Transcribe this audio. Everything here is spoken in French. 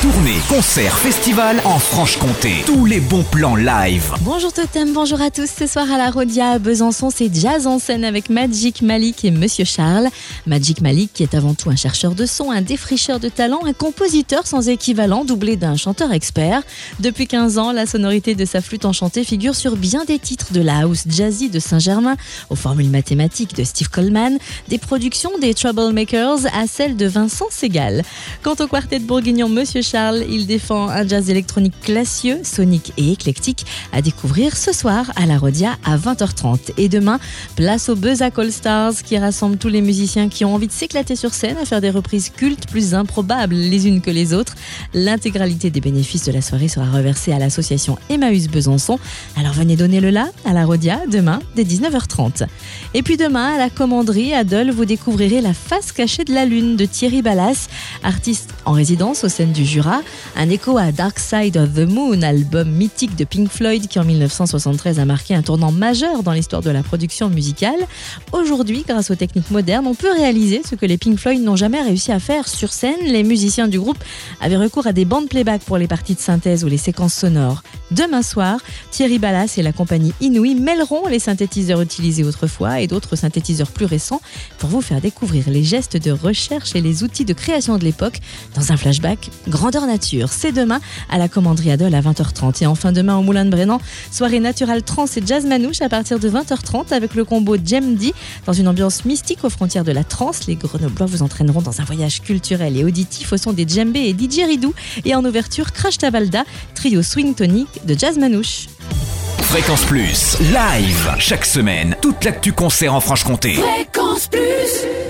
Tournée, concert, festival en Franche-Comté. Tous les bons plans live. Bonjour Totem, bonjour à tous. Ce soir à la Rodia à Besançon, c'est jazz en scène avec Magic Malik et Monsieur Charles. Magic Malik qui est avant tout un chercheur de son, un défricheur de talent, un compositeur sans équivalent doublé d'un chanteur expert. Depuis 15 ans, la sonorité de sa flûte enchantée figure sur bien des titres de la house jazzy de Saint-Germain aux formules mathématiques de Steve Coleman, des productions des Troublemakers à celles de Vincent Segal. Quant au quartet bourguignon Monsieur Charles, il défend un jazz électronique classieux, sonique et éclectique à découvrir ce soir à la Rodia à 20h30. Et demain, place au Buzz All Stars qui rassemble tous les musiciens qui ont envie de s'éclater sur scène à faire des reprises cultes plus improbables les unes que les autres. L'intégralité des bénéfices de la soirée sera reversée à l'association Emmaüs Besançon. Alors venez donner le là à la Rodia demain dès 19h30. Et puis demain à la commanderie à Dole, vous découvrirez la face cachée de la lune de Thierry Ballas, artiste en résidence au scène du Un écho à Dark Side of the Moon, album mythique de Pink Floyd qui en 1973 a marqué un tournant majeur dans l'histoire de la production musicale. Aujourd'hui, grâce aux techniques modernes, on peut réaliser ce que les Pink Floyd n'ont jamais réussi à faire sur scène. Les musiciens du groupe avaient recours à des bandes playback pour les parties de synthèse ou les séquences sonores. Demain soir, Thierry Ballas et la compagnie Inouï mêleront les synthétiseurs utilisés autrefois et d'autres synthétiseurs plus récents pour vous faire découvrir les gestes de recherche et les outils de création de l'époque dans un flashback grandeur nature. C'est demain à la commanderie Adol à 20h30 et enfin demain au Moulin de Brennan, soirée naturelle trans et jazz manouche à partir de 20h30 avec le combo Jemdi dans une ambiance mystique aux frontières de la trance. Les Grenoblois vous entraîneront dans un voyage culturel et auditif au son des djembés et didgeridoo et en ouverture Crash Tabalda, trio swing tonic de jazz manouche. Fréquence Plus. Live. Chaque semaine, toute l'actu concert en Franche-Comté. Fréquence Plus